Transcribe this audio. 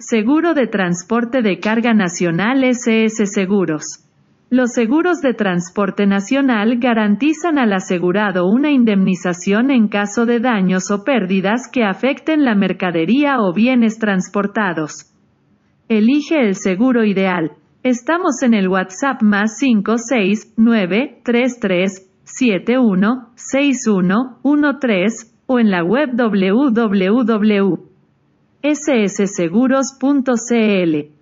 Seguro de Transporte de Carga Nacional SS Seguros. Los seguros de transporte nacional garantizan al asegurado una indemnización en caso de daños o pérdidas que afecten la mercadería o bienes transportados. Elige el seguro ideal. Estamos en el WhatsApp más 56933716113 o en la web www.ssseguros.cl.